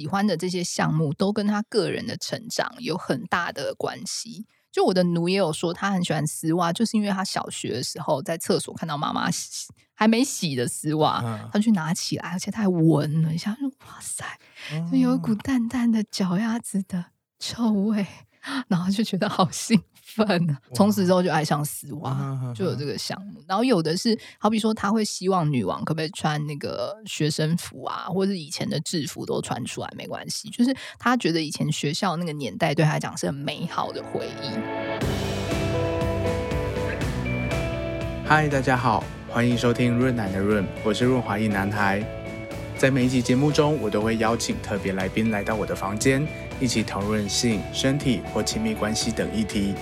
喜欢的这些项目都跟他个人的成长有很大的关系。就我的奴也有说，他很喜欢丝袜，就是因为他小学的时候在厕所看到妈妈洗还没洗的丝袜，嗯、他去拿起来，而且他还闻了一下，说：“哇塞，就有一股淡淡的脚丫子的臭味。”然后就觉得好兴奋，从此之后就爱上丝袜，就有这个项目。然后有的是，好比说他会希望女王可不可以穿那个学生服啊，或者是以前的制服都穿出来没关系，就是他觉得以前学校那个年代对他来讲是很美好的回忆。嗨，大家好，欢迎收听润男的润，我是润滑一男孩。在每一集节目中，我都会邀请特别来宾来到我的房间。一起讨论性、身体或亲密关系等议题，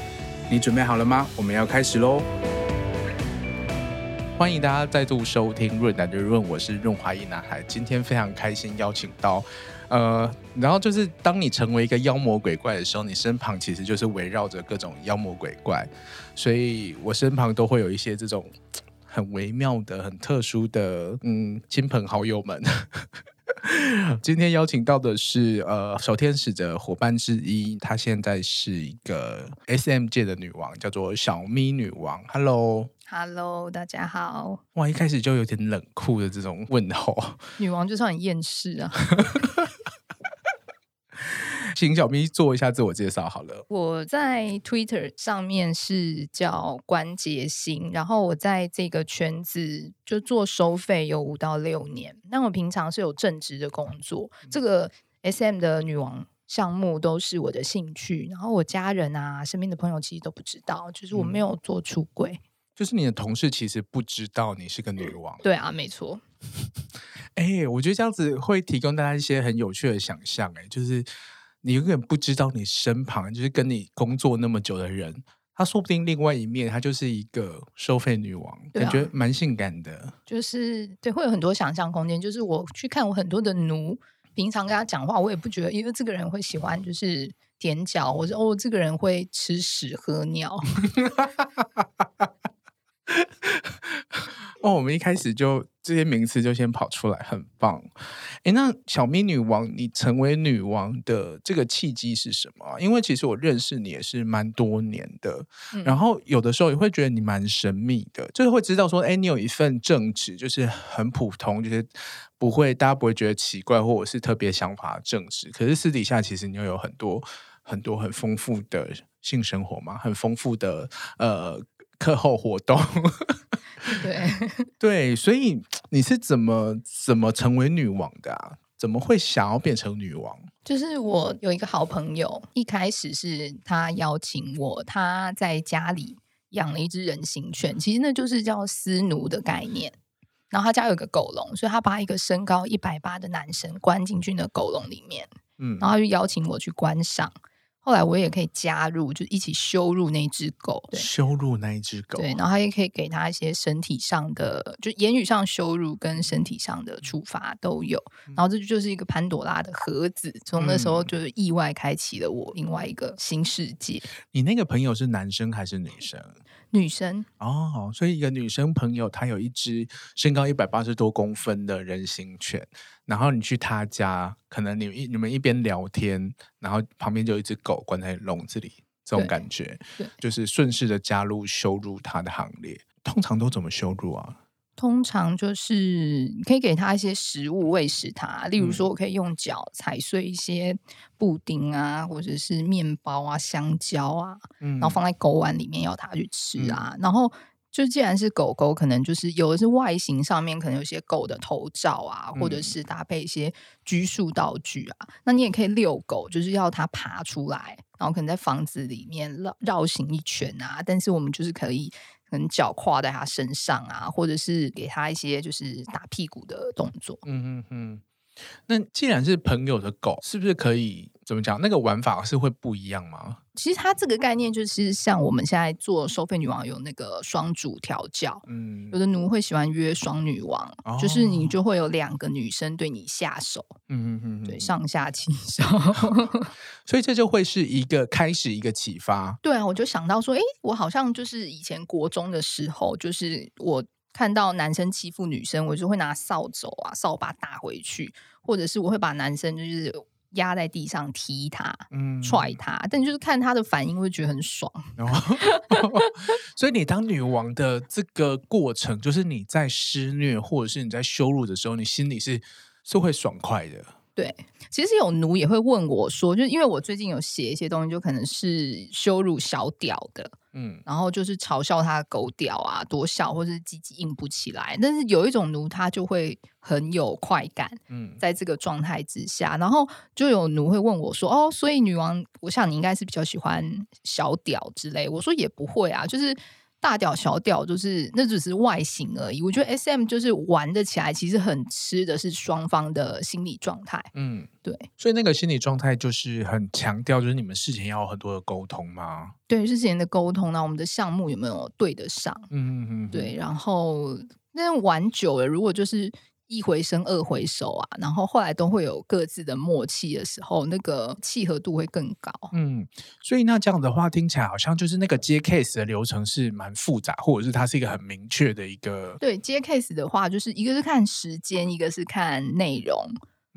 你准备好了吗？我们要开始喽！欢迎大家再度收听润男的润，我是润滑一男孩。今天非常开心邀请到，呃，然后就是当你成为一个妖魔鬼怪的时候，你身旁其实就是围绕着各种妖魔鬼怪，所以我身旁都会有一些这种很微妙的、很特殊的，嗯，亲朋好友们。今天邀请到的是呃，小天使的伙伴之一，她现在是一个 SM 界的女王，叫做小咪女王。Hello，Hello，大家好。哇，一开始就有点冷酷的这种问候。女王就是很厌世啊。请小咪做一下自我介绍好了。我在 Twitter 上面是叫关杰星，然后我在这个圈子就做收费有五到六年。那我平常是有正职的工作，这个 SM 的女王项目都是我的兴趣。然后我家人啊，身边的朋友其实都不知道，就是我没有做出轨。嗯，就是你的同事其实不知道你是个女王。对啊，没错。哎、欸，我觉得这样子会提供大家一些很有趣的想象。哎，就是。你永远不知道你身旁就是跟你工作那么久的人，他说不定另外一面他就是一个收费女王，啊、感觉蛮性感的。就是对，会有很多想象空间。就是我去看我很多的奴，平常跟他讲话，我也不觉得，因为这个人会喜欢就是舔脚，我说哦，这个人会吃屎喝尿。哦，我们一开始就这些名词就先跑出来，很棒。诶，那小咪女王，你成为女王的这个契机是什么？因为其实我认识你也是蛮多年的，嗯、然后有的时候也会觉得你蛮神秘的，就是会知道说，哎，你有一份正职，就是很普通，就是不会大家不会觉得奇怪，或者是特别想法的正职。可是私底下其实你又有很多很多很丰富的性生活嘛，很丰富的呃课后活动。对 对，所以你是怎么怎么成为女王的啊？怎么会想要变成女王？就是我有一个好朋友，一开始是他邀请我，他在家里养了一只人形犬，其实那就是叫私奴的概念。然后他家有一个狗笼，所以他把一个身高一百八的男生关进去那狗笼里面，嗯，然后他就邀请我去观赏。后来我也可以加入，就一起羞辱那只狗，对，羞辱那一只狗，对，然后他也可以给他一些身体上的，就言语上羞辱跟身体上的处罚都有。然后这就是一个潘朵拉的盒子，从那时候就是意外开启了我另外一个新世界。你那个朋友是男生还是女生？女生哦，所以一个女生朋友，她有一只身高一百八十多公分的人形犬，然后你去她家，可能你一你们一边聊天，然后旁边就有一只狗关在笼子里，这种感觉，就是顺势的加入羞辱她的行列。通常都怎么羞辱啊？通常就是你可以给它一些食物喂食它，例如说我可以用脚踩碎一些布丁啊，或者是面包啊、香蕉啊，嗯、然后放在狗碗里面要它去吃啊。嗯、然后就既然是狗狗，可能就是有的是外形上面可能有些狗的头罩啊，或者是搭配一些拘束道具啊。嗯、那你也可以遛狗，就是要它爬出来，然后可能在房子里面绕绕行一圈啊。但是我们就是可以。可能脚跨在他身上啊，或者是给他一些就是打屁股的动作。嗯嗯嗯。那既然是朋友的狗，是不是可以怎么讲？那个玩法是会不一样吗？其实它这个概念就是像我们现在做收费女王有那个双主调教，嗯，有的奴会喜欢约双女王，哦、就是你就会有两个女生对你下手，嗯嗯嗯，对，上下其手，所以这就会是一个开始，一个启发。对啊，我就想到说，哎，我好像就是以前国中的时候，就是我看到男生欺负女生，我就会拿扫帚啊、扫把打回去，或者是我会把男生就是压在地上踢他、嗯、踹他，但就是看他的反应，会觉得很爽。所以你当女王的这个过程，就是你在施虐或者是你在羞辱的时候，你心里是是会爽快的。对，其实有奴也会问我说，就是因为我最近有写一些东西，就可能是羞辱小屌的，嗯，然后就是嘲笑他狗屌啊多小，或是鸡鸡硬不起来。但是有一种奴，他就会很有快感，嗯，在这个状态之下，然后就有奴会问我说，哦，所以女王，我想你应该是比较喜欢小屌之类。我说也不会啊，就是。大屌小屌就是那只是外形而已。我觉得 SM 就是玩的起来，其实很吃的是双方的心理状态。嗯，对。所以那个心理状态就是很强调，就是你们事前要有很多的沟通吗？对，事前的沟通，呢我们的项目有没有对得上？嗯嗯嗯。对，然后那玩久了，如果就是。一回生二回熟啊，然后后来都会有各自的默契的时候，那个契合度会更高。嗯，所以那这样的话听起来好像就是那个接 case 的流程是蛮复杂，或者是它是一个很明确的一个。对，接 case 的话，就是一个是看时间，一个是看内容。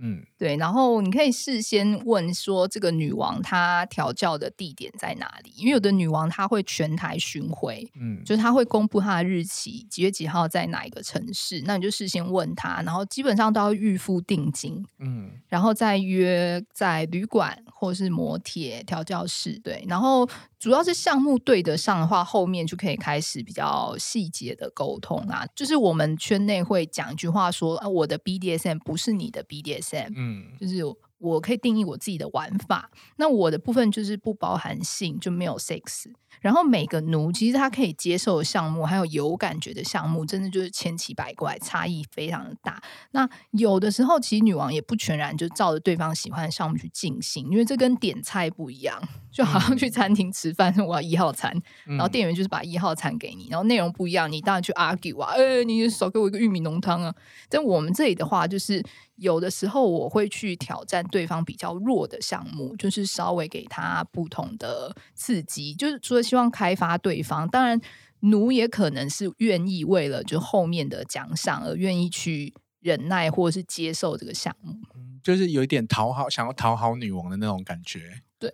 嗯，对，然后你可以事先问说，这个女王她调教的地点在哪里？因为有的女王她会全台巡回，嗯，就是她会公布她的日期，几月几号在哪一个城市，那你就事先问她，然后基本上都要预付定金，嗯，然后再约在旅馆或是摩铁调教室，对，然后。主要是项目对得上的话，后面就可以开始比较细节的沟通啊。就是我们圈内会讲一句话说：“啊，我的 BDSM 不是你的 BDSM。”嗯，就是我可以定义我自己的玩法。那我的部分就是不包含性，就没有 sex。然后每个奴其实他可以接受的项目，还有有感觉的项目，真的就是千奇百怪，差异非常的大。那有的时候，其实女王也不全然就照着对方喜欢的项目去进行，因为这跟点菜不一样，就好像去餐厅吃饭，嗯、我要一号餐，然后店员就是把一号餐给你，然后内容不一样，你当然去 argue 啊，哎，你少给我一个玉米浓汤啊。在我们这里的话，就是。有的时候我会去挑战对方比较弱的项目，就是稍微给他不同的刺激，就是除了希望开发对方，当然奴也可能是愿意为了就后面的奖赏而愿意去忍耐或者是接受这个项目，就是有一点讨好，想要讨好女王的那种感觉。对，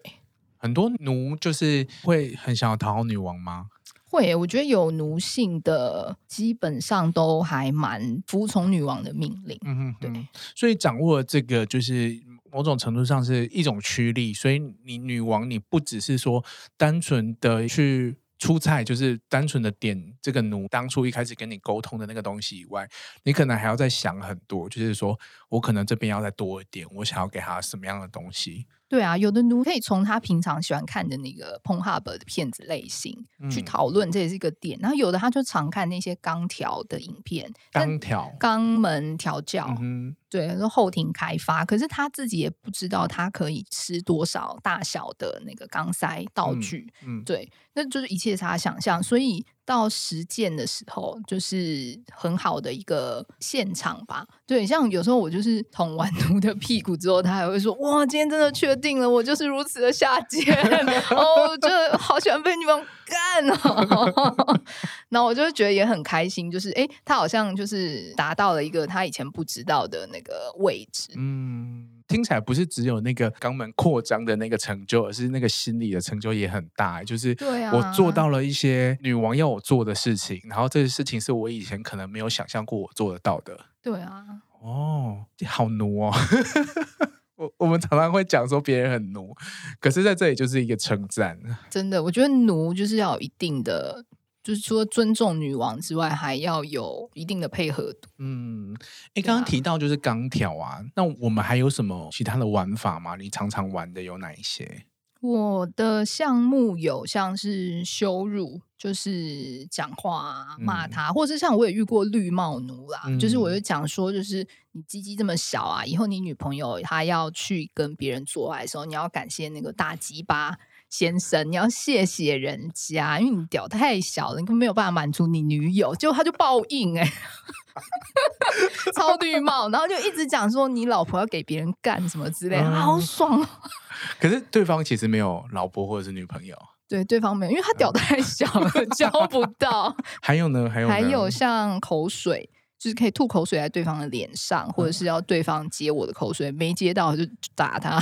很多奴就是会很想要讨好女王吗？会，我觉得有奴性的基本上都还蛮服从女王的命令。嗯哼，哼，对，所以掌握这个就是某种程度上是一种驱力。所以你女王，你不只是说单纯的去出菜，就是单纯的点这个奴当初一开始跟你沟通的那个东西以外，你可能还要再想很多，就是说我可能这边要再多一点，我想要给他什么样的东西。对啊，有的奴可以从他平常喜欢看的那个 Pornhub 的片子类型去讨论，这也是一个点。嗯、然后有的他就常看那些钢条的影片，钢条、肛门调教，嗯、对，说后庭开发。可是他自己也不知道他可以吃多少大小的那个肛塞道具，嗯，嗯对，那就是一切是他想象，所以。到实践的时候，就是很好的一个现场吧。对，像有时候我就是捅完奴的屁股之后，他还会说：“哇，今天真的确定了，我就是如此的下贱哦，就好喜欢被你们干哦。”然后我就觉得也很开心，就是哎，他好像就是达到了一个他以前不知道的那个位置。嗯。听起来不是只有那个肛门扩张的那个成就，而是那个心理的成就也很大。就是我做到了一些女王要我做的事情，然后这些事情是我以前可能没有想象过我做得到的。对啊，哦，好奴哦！我我们常常会讲说别人很奴，可是在这里就是一个称赞。真的，我觉得奴就是要有一定的。就是除了尊重女王之外，还要有一定的配合度。嗯，哎，刚刚提到就是钢条啊，那我们还有什么其他的玩法吗？你常常玩的有哪一些？我的项目有像是羞辱，就是讲话骂他，嗯、或者是像我也遇过绿帽奴啦，嗯、就是我就讲说，就是你鸡鸡这么小啊，以后你女朋友她要去跟别人做爱的时候，你要感谢那个大鸡巴。先生，你要谢谢人家，因为你屌太小了，你根本没有办法满足你女友，结果他就报应哎、欸，超绿帽，然后就一直讲说你老婆要给别人干什么之类的，嗯、好爽哦。可是对方其实没有老婆或者是女朋友，对，对方没有，因为他屌太小了，交不到。还有呢？还有还有像口水，就是可以吐口水在对方的脸上，或者是要对方接我的口水，没接到就打他。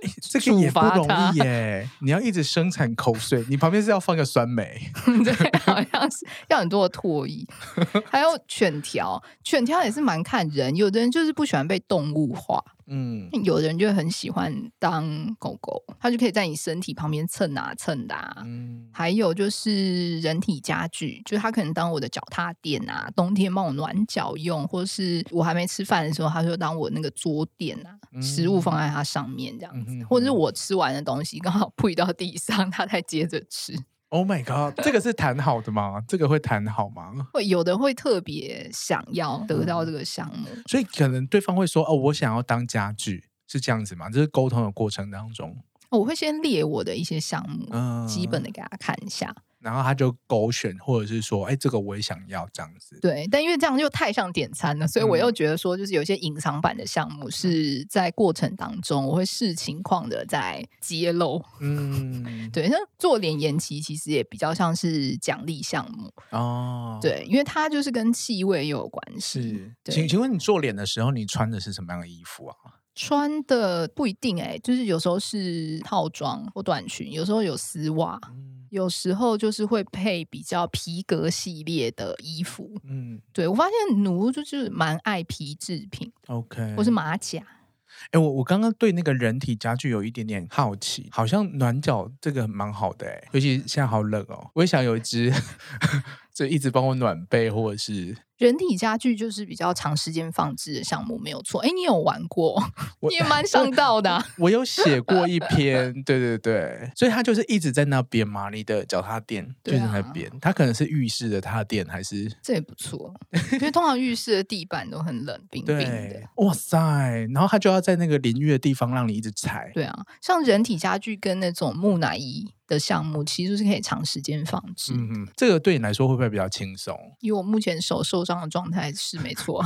这个也不容易耶！你要一直生产口水，你旁边是要放个酸梅，对，好像是要很多的唾液。还有犬条，犬条也是蛮看人，有的人就是不喜欢被动物化。嗯，有的人就很喜欢当狗狗，它就可以在你身体旁边蹭啊蹭的啊。嗯，还有就是人体家具，就是它可能当我的脚踏垫啊，冬天帮我暖脚用，或是我还没吃饭的时候，它就当我那个桌垫啊，嗯、食物放在它上面这样子，嗯、或者是我吃完的东西刚好 铺到地上，它再接着吃。Oh my god！这个是谈好的吗？这个会谈好吗？会有的会特别想要得到这个项目，嗯，所以可能对方会说：“哦，我想要当家具，是这样子吗？”这是沟通的过程当中，我会先列我的一些项目，嗯，基本的给他看一下。然后他就勾选，或者是说，哎，这个我也想要这样子。对，但因为这样就太像点餐了，所以我又觉得说，就是有些隐藏版的项目是在过程当中，我会视情况的在揭露。嗯，对，那做脸延期其实也比较像是奖励项目哦。对，因为它就是跟气味又有关系。是，对请请问你做脸的时候，你穿的是什么样的衣服啊？穿的不一定哎、欸，就是有时候是套装或短裙，有时候有丝袜。嗯有时候就是会配比较皮革系列的衣服，嗯，对，我发现奴就是蛮爱皮制品，OK，或是马甲。哎、欸，我我刚刚对那个人体家具有一点点好奇，好像暖脚这个蛮好的哎、欸，尤其现在好冷哦，我也想有一只，就一直帮我暖被或者是。人体家具就是比较长时间放置的项目，没有错。哎，你有玩过？我你也蛮上道的、啊我。我有写过一 篇，对对对，所以它就是一直在那边嘛。你的脚踏垫就在那边，它、啊、可能是浴室的踏垫，还是这也不错。因为通常浴室的地板都很冷冰冰的。哇塞！然后它就要在那个淋浴的地方让你一直踩。对啊，像人体家具跟那种木乃伊。的项目其实是可以长时间放置。嗯嗯，这个对你来说会不会比较轻松？以我目前手受伤的状态是没错，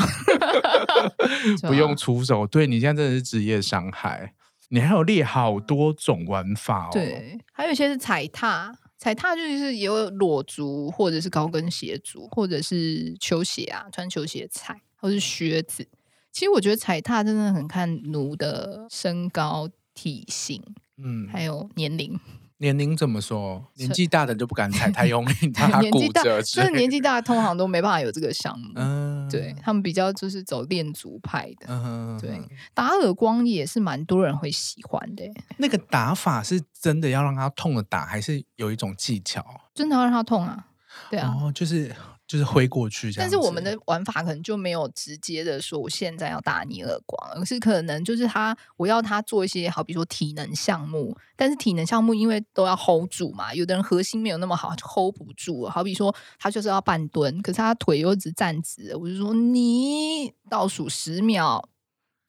不用出手。对，你现在真的是职业伤害。你还有列好多种玩法哦。对，还有一些是踩踏，踩踏就是也有裸足或者是高跟鞋足，或者是球鞋啊，穿球鞋踩，或是靴子。其实我觉得踩踏真的很看奴的身高、体型，嗯，还有年龄。年龄怎么说？年纪大的就不敢踩太用力，怕骨折。就是年纪大，通常都没办法有这个项目。嗯，对他们比较就是走练足派的。嗯，对，打耳光也是蛮多人会喜欢的。那个打法是真的要让他痛的打，还是有一种技巧？真的要让他痛啊？对啊，哦，就是。就是挥过去这样，但是我们的玩法可能就没有直接的说我现在要打你耳光，而是可能就是他我要他做一些好比说体能项目，但是体能项目因为都要 hold 住嘛，有的人核心没有那么好，就 hold 不住。好比说他就是要半蹲，可是他腿又一直站直，我就说你倒数十秒，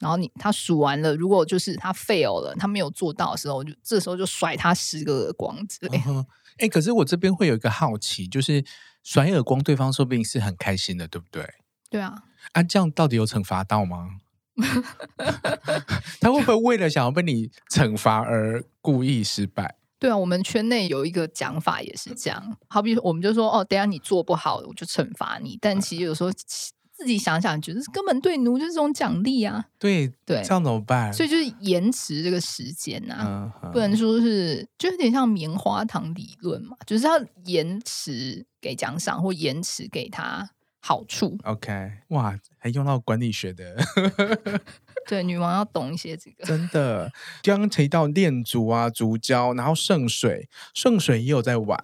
然后你他数完了，如果就是他 fail 了，他没有做到的时候，我就这时候就甩他十个耳光之类。哎、欸，可是我这边会有一个好奇，就是。甩耳光，对方说不定是很开心的，对不对？对啊。啊，这样到底有惩罚到吗？他会不会为了想要被你惩罚而故意失败？对啊，我们圈内有一个讲法也是这样。好比我们就说，哦，等下你做不好，我就惩罚你。但其实有时候。自己想想，觉得根本对奴就是这种奖励啊。对对，这样怎么办？所以就是延迟这个时间呐、啊，嗯、不能说是就有点像棉花糖理论嘛，就是要延迟给奖赏或延迟给他好处。OK，哇，还用到管理学的。对，女王要懂一些这个。真的，刚刚提到恋足啊、足胶，然后圣水，圣水也有在玩。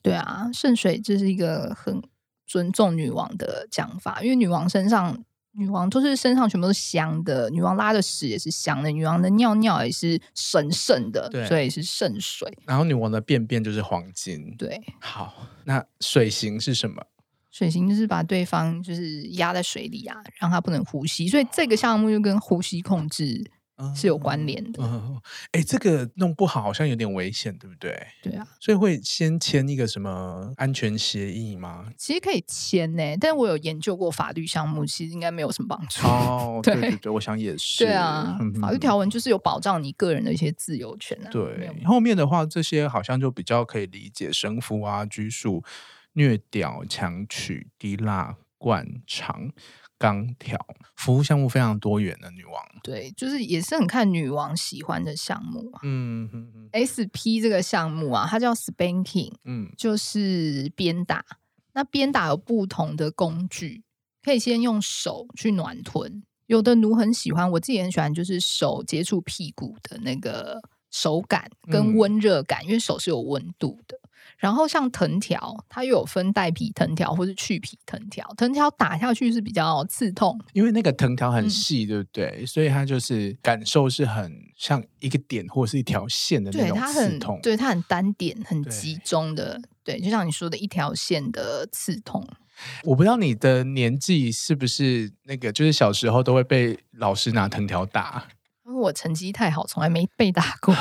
对啊，圣水这是一个很。尊重女王的讲法，因为女王身上，女王都是身上全部都是香的，女王拉的屎也是香的，女王的尿尿也是神圣的，所以是圣水。然后女王的便便就是黄金。对，好，那水刑是什么？水刑就是把对方就是压在水里啊，让他不能呼吸，所以这个项目就跟呼吸控制是有关联的。嗯，哎、嗯嗯欸，这个弄不好好像有点危险，对不对？对啊，所以会先签一个什么安全协议吗？其实可以签呢，但我有研究过法律项目，其实应该没有什么帮助。哦，对对对，我想也是。对啊，嗯、法律条文就是有保障你个人的一些自由权啊。对，后面的话这些好像就比较可以理解，绳缚啊、拘束、虐屌、强取、低蜡、灌肠。钢条服务项目非常多元的女王，对，就是也是很看女王喜欢的项目啊。嗯，SP 这个项目啊，它叫 Spanking，嗯，就是鞭打。那鞭打有不同的工具，可以先用手去暖臀，有的奴很喜欢，我自己很喜欢，就是手接触屁股的那个手感跟温热感，嗯，因为手是有温度的。然后像藤条，它又有分带皮藤条或是去皮藤条。藤条打下去是比较刺痛，因为那个藤条很细，嗯、对不对？所以它就是感受是很像一个点或者是一条线的那种刺痛。对，它很，对，它很单点、很集中的。对，对，就像你说的一条线的刺痛。我不知道你的年纪是不是那个，就是小时候都会被老师拿藤条打。因为我成绩太好，从来没被打过。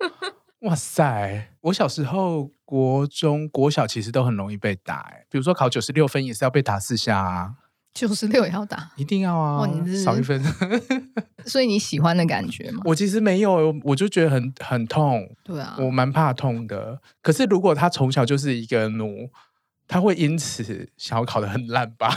哇塞！我小时候国中、国小其实都很容易被打，哎，比如说考九十六分也是要被打四下啊。九十六也要打，一定要啊！少一分，所以你喜欢的感觉吗？我其实没有，我就觉得很很痛。对啊，我蛮怕痛的。可是如果他从小就是一个奴，他会因此想要考得很烂吧？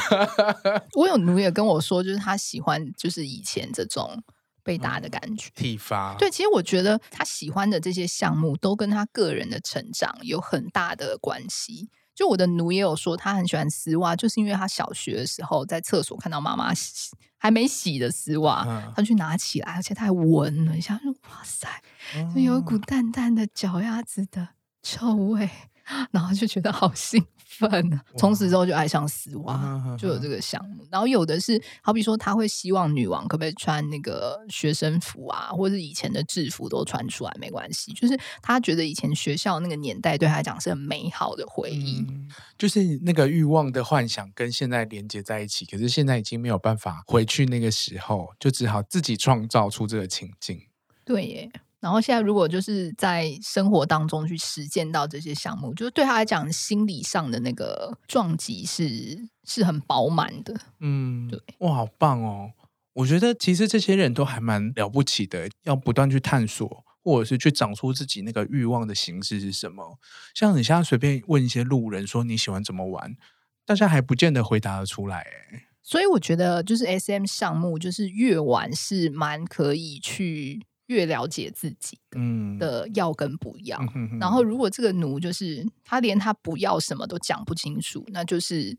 我有奴也跟我说，就是他喜欢，就是以前这种。被打的感觉，体罚。对，其实我觉得他喜欢的这些项目都跟他个人的成长有很大的关系。就我的奴也有说，他很喜欢丝袜，就是因为他小学的时候在厕所看到妈妈洗 还没洗的丝袜，嗯、他去拿起来，而且他还闻了一下，说：“哇塞，就有一股淡淡的脚丫子的臭味。”然后就觉得好兴奋，从此之后就爱上丝袜，就有这个项目。然后有的是，好比说他会希望女王可不可以穿那个学生服啊，或者是以前的制服都穿出来没关系，就是他觉得以前学校那个年代对他来讲是很美好的回忆，嗯，就是那个欲望的幻想跟现在连接在一起。可是现在已经没有办法回去那个时候，就只好自己创造出这个情境。对耶。然后现在，如果就是在生活当中去实践到这些项目，就是对他来讲，心理上的那个撞击是是很饱满的。嗯，对，哇，好棒哦！我觉得其实这些人都还蛮了不起的，要不断去探索，或者是去找出自己那个欲望的形式是什么。像你现在随便问一些路人说你喜欢怎么玩，大家还不见得回答得出来。哎，所以我觉得就是 SM 项目，就是越玩是蛮可以去。越了解自己的要跟不要，嗯、然后如果这个奴就是他连他不要什么都讲不清楚，那就是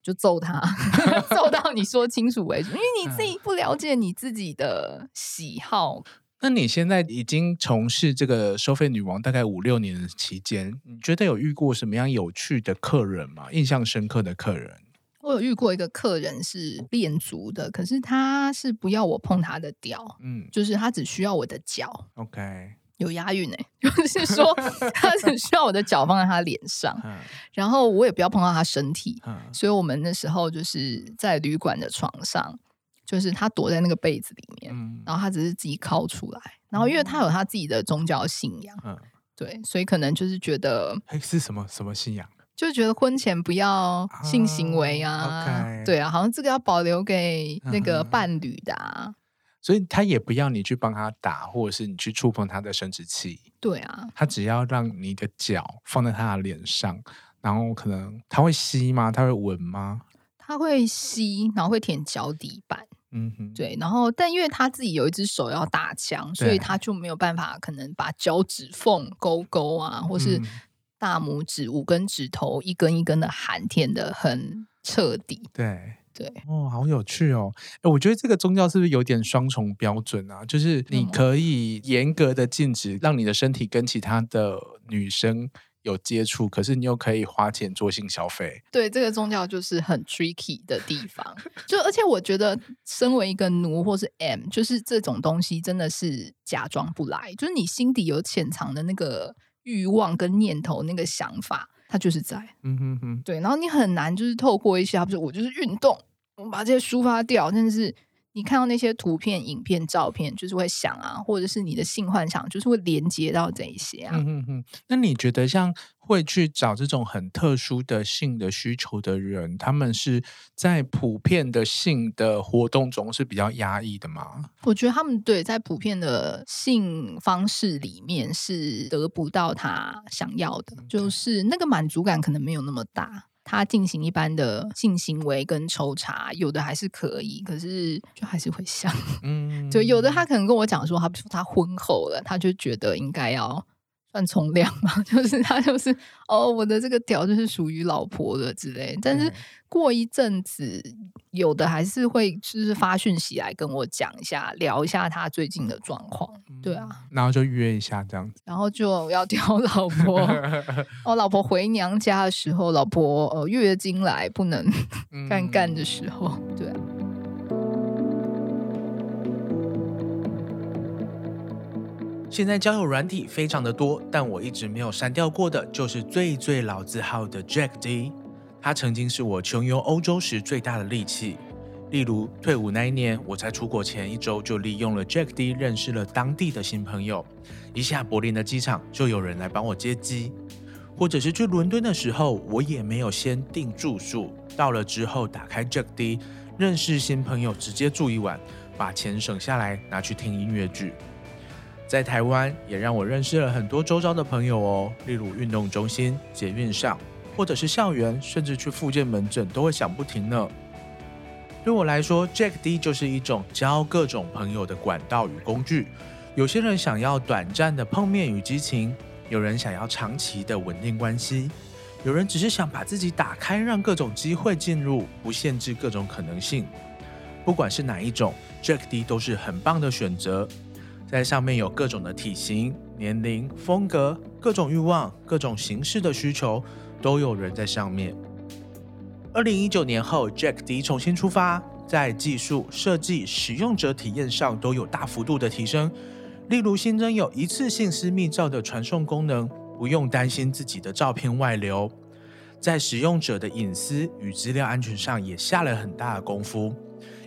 就揍他，揍到你说清楚为止。因为你自己不了解你自己的喜好。那你现在已经从事这个收费女王大概五六年的期间，你觉得有遇过什么样有趣的客人吗？印象深刻的客人？我有遇过一个客人是练足的，可是他是不要我碰他的屌，嗯，就是他只需要我的脚，OK，有押韵哎，就是说 他只需要我的脚放在他脸上，然后我也不要碰到他身体，所以我们那时候就是在旅馆的床上，就是他躲在那个被子里面，然后他只是自己靠出来，然后因为他有他自己的宗教信仰，嗯，对，所以可能就是觉得，哎，是什么什么信仰？就觉得婚前不要性行为啊，对啊，好像这个要保留给那个伴侣的啊，嗯，所以他也不要你去帮他打，或者是你去触碰他的生殖器。对啊，他只要让你的脚放在他的脸上，然后可能他会吸吗？他会闻吗？他会吸，然后会舔脚底板。嗯哼，对，然后但因为他自己有一只手要打枪，所以他就没有办法，可能把脚趾缝勾勾啊，或是。大拇指五根指头一根一根的含，舔的很彻底。对对，哦，好有趣哦！哎我觉得这个宗教是不是有点双重标准啊？就是你可以严格的禁止让你的身体跟其他的女生有接触，可是你又可以花钱做性消费。对，这个宗教就是很 tricky 的地方。就而且我觉得，身为一个奴或是 M，就是这种东西真的是假装不来，就是你心底有潜藏的那个。欲望跟念头那个想法，它就是在，嗯哼哼，对。然后你很难就是透过一些，不是我就是运动，我把这些抒发掉。但是你看到那些图片、影片、照片，就是会想啊，或者是你的性幻想，就是会连接到这一些啊。嗯嗯嗯。那你觉得像会去找这种很特殊的性的需求的人，他们是在普遍的性的活动中是比较压抑的吗？我觉得他们对在普遍的性方式里面是得不到他想要的，嗯、就是那个满足感可能没有那么大。他进行一般的性行为跟抽查，有的还是可以，可是就还是会想，嗯，就有的他可能跟我讲说，他比如说他婚后了，他就觉得应该要。算从良嘛，就是他就是哦，我的这个屌就是属于老婆的之类。但是过一阵子，有的还是会就是发讯息来跟我讲一下，聊一下他最近的状况。对啊，然后就约一下这样子，然后就要挑老婆。哦，老婆回娘家的时候，老婆呃月经来不能 干干的时候，对啊。现在交友软体非常的多，但我一直没有删掉过的，就是最最老字号的 Jack D。他曾经是我穷游欧洲时最大的利器。例如退伍那一年，我在出国前一周就利用了 Jack D 认识了当地的新朋友。一下柏林的机场就有人来帮我接机，或者是去伦敦的时候，我也没有先订住宿，到了之后打开 Jack D 认识新朋友，直接住一晚，把钱省下来拿去听音乐剧。在台湾也让我认识了很多周遭的朋友哦，例如运动中心、捷运上，或者是校园，甚至去复健门诊都会响不停呢。对我来说，Jack D 就是一种交各种朋友的管道与工具。有些人想要短暂的碰面与激情，有人想要长期的稳定关系，有人只是想把自己打开，让各种机会进入，不限制各种可能性。不管是哪一种，Jack D 都是很棒的选择。在上面有各种的体型、年龄、风格、各种欲望、各种形式的需求，都有人在上面。二零一九年后，Jack D 重新出发，在技术、设计、使用者体验上都有大幅度的提升。例如新增有一次性私密照的传送功能，不用担心自己的照片外流。在使用者的隐私与资料安全上也下了很大的功夫，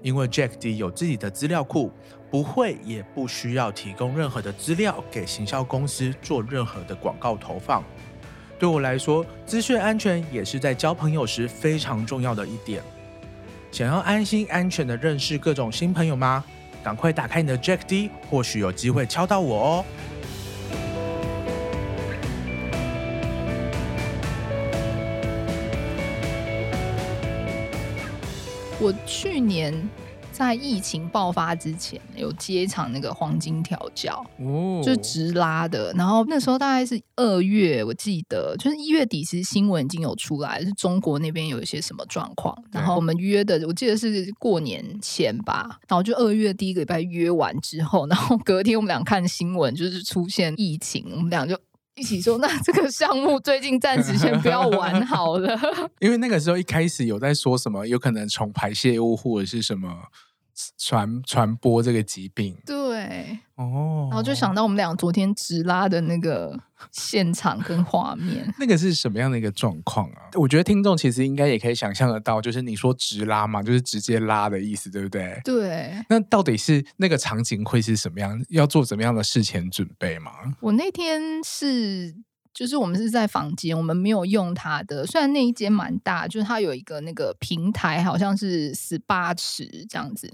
因为 Jack D 有自己的资料库。不会，也不需要提供任何的资料给行销公司做任何的广告投放。对我来说，资讯安全也是在交朋友时非常重要的一点。想要安心安全的认识各种新朋友吗？赶快打开你的 Jack D，或许有机会敲到我哦。我去年。在疫情爆发之前，有接一场那个黄金调教，哦，就直拉的。然后那时候大概是二月，我记得就是一月底，其实新闻已经有出来，是中国那边有一些什么状况。然后我们约的，我记得是过年前吧。然后就二月第一个礼拜约完之后，然后隔天我们俩看新闻，就是出现疫情，我们俩就一起说：“那这个项目最近暂时先不要玩 好了。”因为那个时候一开始有在说什么，有可能从排泄物或者是什么。传传播这个疾病，对哦，然后就想到我们俩昨天直拉的那个现场跟画面，那个是什么样的一个状况啊？我觉得听众其实应该也可以想象得到，就是你说直拉嘛，就是直接拉的意思，对不对？对。那到底是那个场景会是什么样？要做怎么样的事前准备吗？我那天是。就是我们是在房间，我们没有用它的。虽然那一间蛮大，就是它有一个那个平台，好像是十八尺这样子。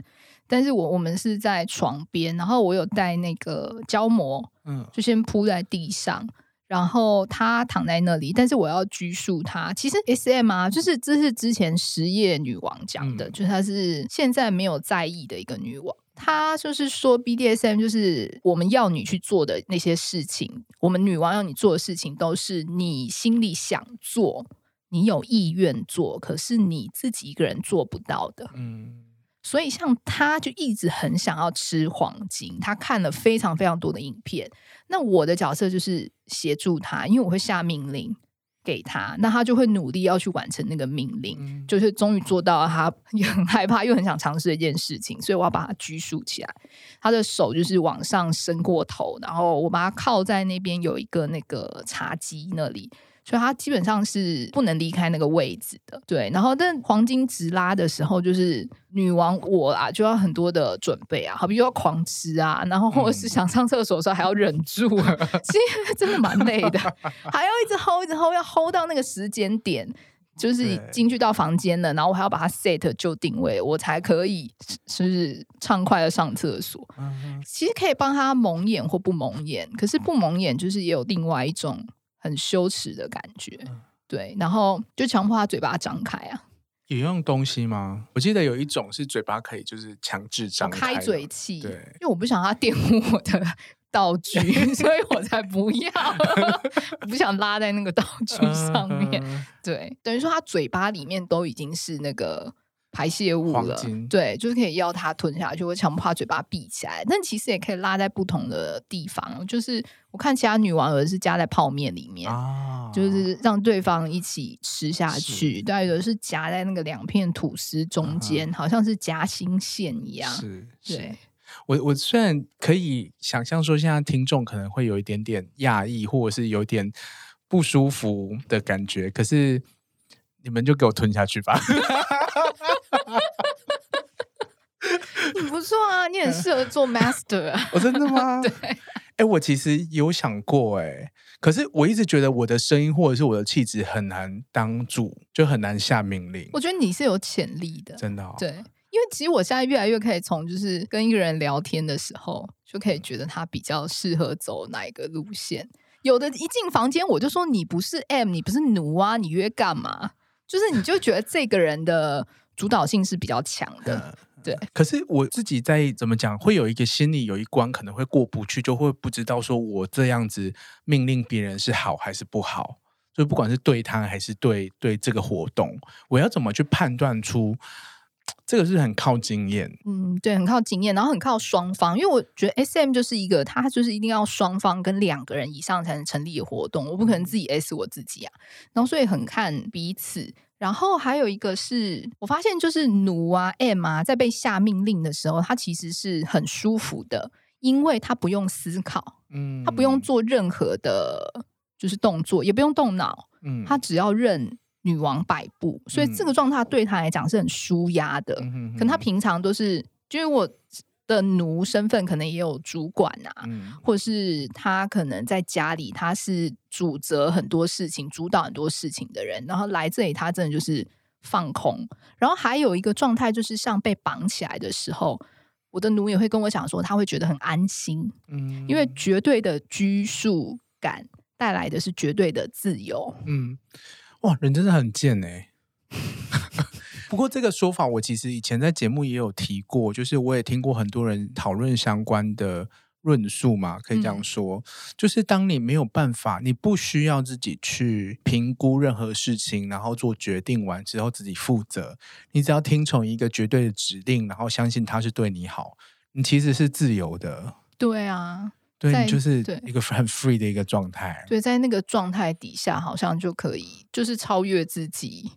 但是我我们是在床边，然后我有带那个胶膜，嗯，就先铺在地上，然后他躺在那里，但是我要拘束他。其实 SM 啊，就是这是之前实业女王讲的，嗯，就是她是现在没有在意的一个女王。她就是说，BDSM 就是我们要你去做的那些事情，我们女王要你做的事情，都是你心里想做，你有意愿做，可是你自己一个人做不到的。嗯，所以像他就一直很想要吃黄金，他看了非常非常多的影片。那我的角色就是协助他，因为我会下命令。给他，那他就会努力要去完成那个命令，嗯、就是终于做到他也很害怕又很想尝试一件事情，所以我要把他拘束起来。他的手就是往上伸过头，然后我把他靠在那边有一个那个茶几那里，所以他基本上是不能离开那个位置的。对，然后但黄金直拉的时候，就是女王我啊就要很多的准备啊，好比又要狂吃啊，然后或者是想上厕所的时候还要忍住，其实真的蛮累的，还要一直 hold 一直 hold，要 hold 到那个时间点。就是进去到房间了，然后我还要把它 set 就定位，我才可以是畅快的上厕所。嗯、其实可以帮他蒙眼或不蒙眼，可是不蒙眼就是也有另外一种很羞耻的感觉。嗯、对，然后就强迫他嘴巴张开啊。有用东西吗？我记得有一种是嘴巴可以就是强制张开，开嘴器。对，因为我不想他玷污我的。道具，所以我才不要，我 不想拉在那个道具上面。Uh, uh, 对，等于说他嘴巴里面都已经是那个排泄物了。金对，就是可以要它吞下去，或强迫他嘴巴闭起来。但其实也可以拉在不同的地方。就是我看其他女网友是夹在泡面里面，uh, 就是让对方一起吃下去。是对，有的是夹在那个两片吐司中间，uh, 好像是夹心线一样。是，是对。我我虽然可以想象说，现在听众可能会有一点点讶异，或者是有点不舒服的感觉，可是你们就给我吞下去吧。你不错啊，你很适合做 master 啊。我 真的吗？对。哎、欸，我其实有想过、欸，哎，可是我一直觉得我的声音或者是我的气质很难当主，就很难下命令。我觉得你是有潜力的，真的、哦。对。因为其实我现在越来越可以从就是跟一个人聊天的时候，就可以觉得他比较适合走哪一个路线。有的一进房间我就说，你不是 M，你不是奴啊，你约干嘛？就是你就觉得这个人的主导性是比较强的。对。可是我自己在怎么讲，会有一个心里有一关可能会过不去，就会不知道说我这样子命令别人是好还是不好。就不管是对他还是对对这个活动，我要怎么去判断出？这个是很靠经验，嗯，对，很靠经验，然后很靠双方，因为我觉得 SM 就是一个，它就是一定要双方跟两个人以上才能成立的活动，我不可能自己 S 我自己啊，然后所以很看彼此，然后还有一个是我发现就是奴啊 M 啊，在被下命令的时候，他其实是很舒服的，因为他不用思考，嗯，他不用做任何的，就是动作，也不用动脑，嗯，他只要认。女王摆布，所以这个状态对他来讲是很舒压的。嗯、可能他平常都是，就是我的奴身份，可能也有主管啊，嗯、或者是他可能在家里他是主责很多事情、主导很多事情的人。然后来这里，他真的就是放空。然后还有一个状态，就是像被绑起来的时候，我的奴也会跟我讲说，他会觉得很安心。嗯，因为绝对的拘束感带来的是绝对的自由。嗯。哇，人真的很贱哎！不过这个说法，我其实以前在节目也有提过，就是我也听过很多人讨论相关的论述嘛，可以这样说，嗯、就是当你没有办法，你不需要自己去评估任何事情，然后做决定完之后自己负责，你只要听从一个绝对的指令，然后相信他是对你好，你其实是自由的。对啊。对，在就是一个很 free 的一个状态。对，在那个状态底下，好像就可以就是超越自己。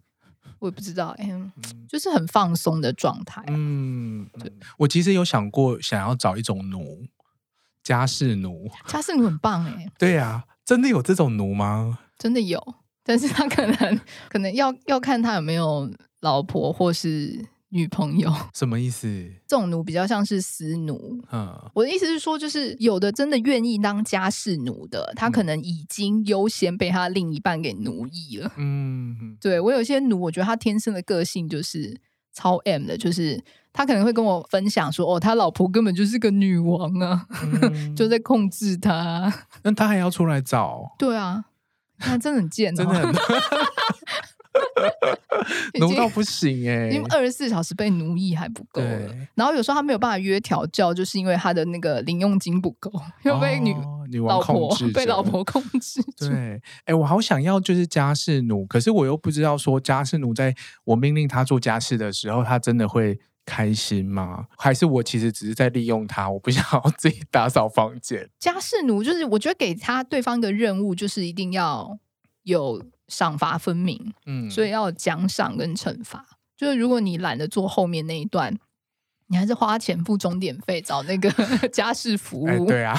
我也不知道，哎、欸，嗯、就是很放松的状态。嗯，对。我其实有想过想要找一种奴，家事奴。家事奴很棒哎。对呀、啊，真的有这种奴吗？真的有，但是他可能可能要要看他有没有老婆或是。女朋友 什么意思？这种奴比较像是私奴。嗯，我的意思是说，就是有的真的愿意当家事奴的，他可能已经优先被他另一半给奴役了。嗯，对，我有些奴，我觉得他天生的个性就是超 M 的，就是他可能会跟我分享说，哦，他老婆根本就是个女王啊，嗯、就在控制他。那他还要出来找？对啊，他真的很贱、哦，真的很。奴到不行哎、欸，因为二十四小时被奴役还不够，对然后有时候他没有办法约调教，就是因为他的那个零用金不够，又被女、哦、女王控制，被老婆控制。对，哎、欸，我好想要就是家事奴，可是我又不知道说家事奴在我命令他做家事的时候，他真的会开心吗？还是我其实只是在利用他，我不想要自己打扫房间。家事奴就是我觉得给他对方一个任务，就是一定要有。赏罚分明，嗯，所以要奖赏跟惩罚。就是如果你懒得做后面那一段，你还是花钱付钟点费找那个 家事服务。欸、对啊，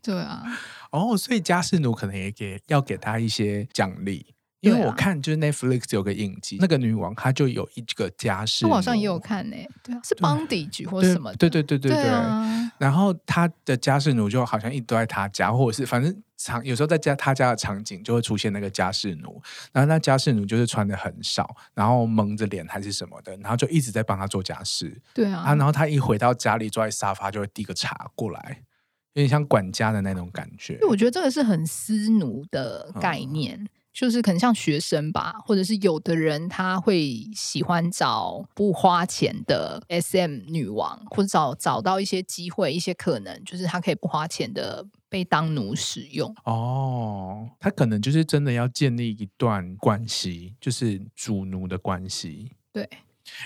对啊。哦，所以家事奴可能也给要给他一些奖励。因为我看就是 Netflix 有个影集，那个女王她就有一个家事，我好像也有看呢、欸，对啊，是 Bondage 或什么的，对对对对对，对，对，啊。然后她的家事奴就好像一直都在她家，或者是反正场有时候在家她家的场景就会出现那个家事奴，然后那家事奴就是穿的很少，然后蒙着脸还是什么的，然后就一直在帮她做家事。对啊，然后她一回到家里坐在沙发就会递个茶过来，有点像管家的那种感觉。我觉得这个是很私奴的概念。嗯就是可能像学生吧，或者是有的人他会喜欢找不花钱的 SM 女王，或者找找到一些机会、一些可能，就是他可以不花钱的被当奴使用。哦，他可能就是真的要建立一段关系，就是主奴的关系。对。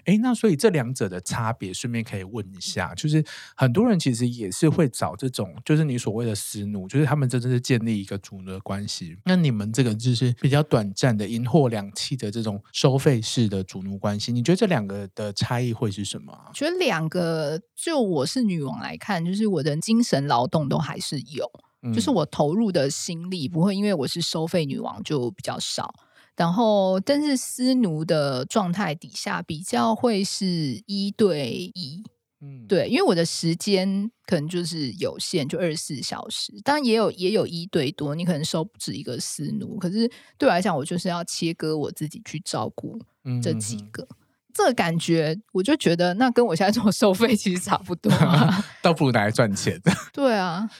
哎，那所以这两者的差别，顺便可以问一下，就是很多人其实也是会找这种，就是你所谓的私奴，就是他们真的是建立一个主奴的关系。那你们这个就是比较短暂的银货两訖的这种收费式的主奴关系，你觉得这两个的差异会是什么？觉得两个，就我是女王来看，就是我的精神劳动都还是有，嗯、就是我投入的心力不会因为我是收费女王就比较少。然后，但是私奴的状态底下比较会是一对一，嗯，对，因为我的时间可能就是有限，就二十四小时。当然也有也有一对多，你可能收不止一个私奴。可是对我来讲，我就是要切割我自己去照顾这几个，嗯、这个感觉我就觉得那跟我现在做收费其实差不多，倒不如拿来赚钱。对啊。